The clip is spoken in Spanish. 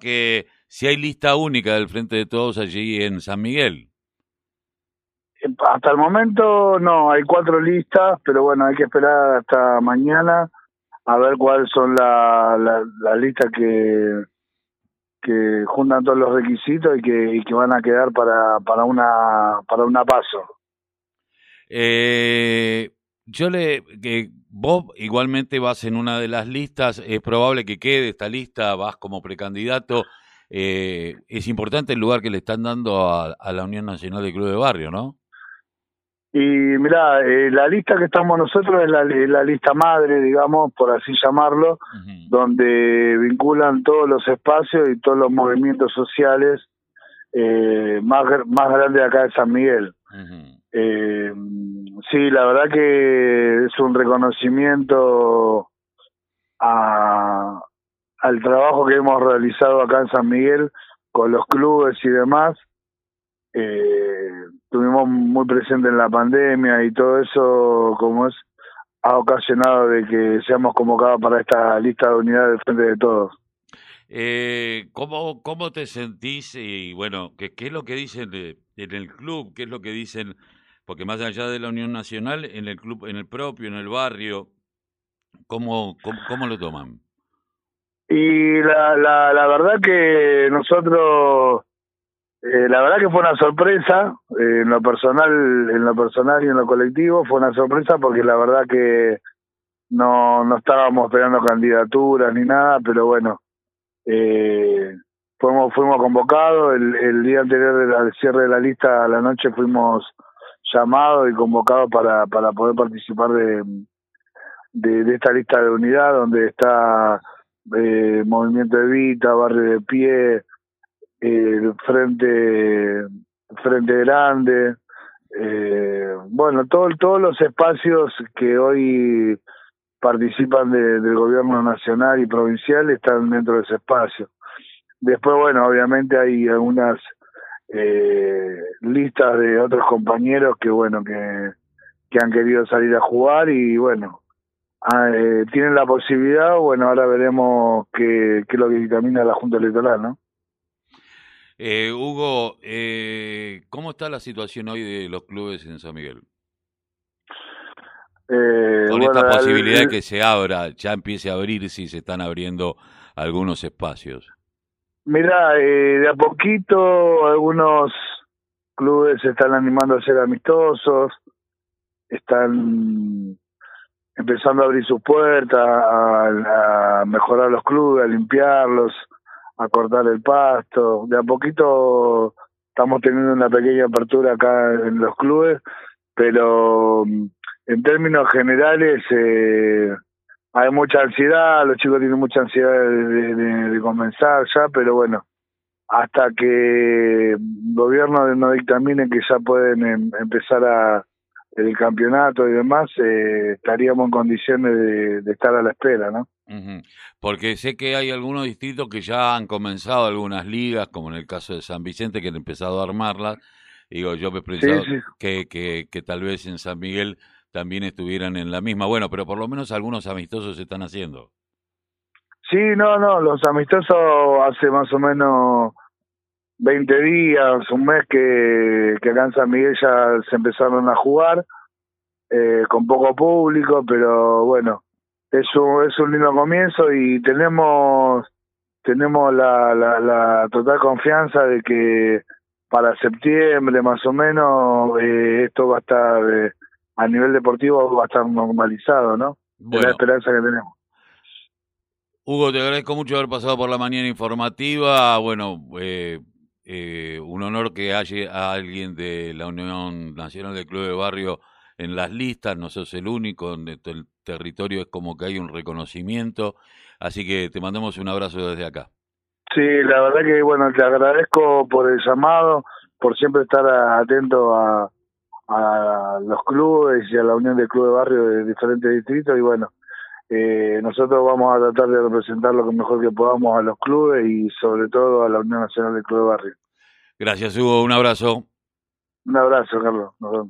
que si hay lista única del Frente de Todos allí en San Miguel. Hasta el momento no, hay cuatro listas, pero bueno, hay que esperar hasta mañana a ver cuáles son las la, listas que, que juntan todos los requisitos y que, y que van a quedar para, para, una, para una paso. Eh, yo le, que vos igualmente vas en una de las listas, es probable que quede esta lista, vas como precandidato. Eh, es importante el lugar que le están dando a, a la Unión Nacional de Club de Barrio, ¿no? Y mira, eh, la lista que estamos nosotros es la, lista madre, digamos, por así llamarlo, donde vinculan todos los espacios y todos los movimientos sociales eh, más, más grandes acá de San Miguel. eh, sí, la verdad que es un reconocimiento a, al trabajo que hemos realizado acá en San Miguel con los clubes y demás. Eh, estuvimos muy presentes en la pandemia y todo eso, como es, ha ocasionado de que seamos convocados para esta lista de unidad del Frente de Todos. Eh, ¿cómo, ¿Cómo te sentís? Y bueno, ¿qué, qué es lo que dicen en el club? ¿Qué es lo que dicen? Porque más allá de la Unión Nacional, en el club, en el propio, en el barrio, ¿cómo, cómo, lo toman? Y la, la, la verdad que nosotros eh, la verdad que fue una sorpresa, eh, en lo personal, en lo personal y en lo colectivo, fue una sorpresa porque la verdad que no, no estábamos esperando candidaturas ni nada, pero bueno, eh, fuimos, fuimos convocados, el, el día anterior del cierre de la lista a la noche fuimos llamados y convocados para, para poder participar de, de, esta lista de unidad donde está eh, Movimiento Evita, Barrio de Pie, el frente frente grande eh, bueno todo, todos los espacios que hoy participan de, del gobierno nacional y provincial están dentro de ese espacio. Después bueno obviamente hay algunas eh, listas de otros compañeros que bueno que que han querido salir a jugar y bueno ah, eh, tienen la posibilidad bueno ahora veremos qué, qué es lo que dictamina la Junta Electoral no eh, Hugo, eh, ¿cómo está la situación hoy de los clubes en San Miguel? Eh, Con bueno, esta posibilidad el- de que se abra, ya empiece a abrir si se están abriendo algunos espacios. Mira, eh, de a poquito algunos clubes se están animando a ser amistosos, están empezando a abrir sus puertas, a, a mejorar los clubes, a limpiarlos, a cortar el pasto. De a poquito estamos teniendo una pequeña apertura acá en los clubes, pero mm, en términos generales eh, hay mucha ansiedad, los chicos tienen mucha ansiedad de, de- de comenzar ya, pero bueno, hasta que el gobierno no dictamine que ya pueden em- empezar a el campeonato y demás, eh, estaríamos en condiciones de, de estar a la espera, ¿no? Porque sé que hay algunos distritos que ya han comenzado algunas ligas, como en el caso de San Vicente, que han empezado a armarlas. Digo, yo me sí. que, que, que tal vez en San Miguel también estuvieran en la misma. Bueno, pero por lo menos algunos amistosos se están haciendo. Sí, no, no, los amistosos hace más o menos 20 días, un mes que, que acá Miguel ya se empezaron a jugar, eh, con poco público, pero bueno, es un, es un lindo comienzo y tenemos tenemos la, la, la total confianza de que para septiembre más o menos eh, esto va a estar eh, a nivel deportivo va a estar normalizado, ¿no? Es la Bueno, esperanza que tenemos. Hugo, te agradezco mucho haber pasado por la mañana informativa. Bueno, eh, eh, un honor que haya alguien de la Unión Nacional del Club de Barrio en las listas. No sos el único, en el el territorio es como que hay un reconocimiento. Así que te mandamos un abrazo desde acá. Sí, la verdad que bueno, te agradezco por el llamado, por siempre estar a- atento a, a los clubes y a la unión de clubes de barrio de diferentes distritos y bueno, eh, nosotros vamos a tratar de representar lo mejor que podamos a los clubes y sobre todo a la Unión Nacional del Club de Barrio. Gracias, Hugo. Un abrazo. Un abrazo, Carlos. Nos vemos.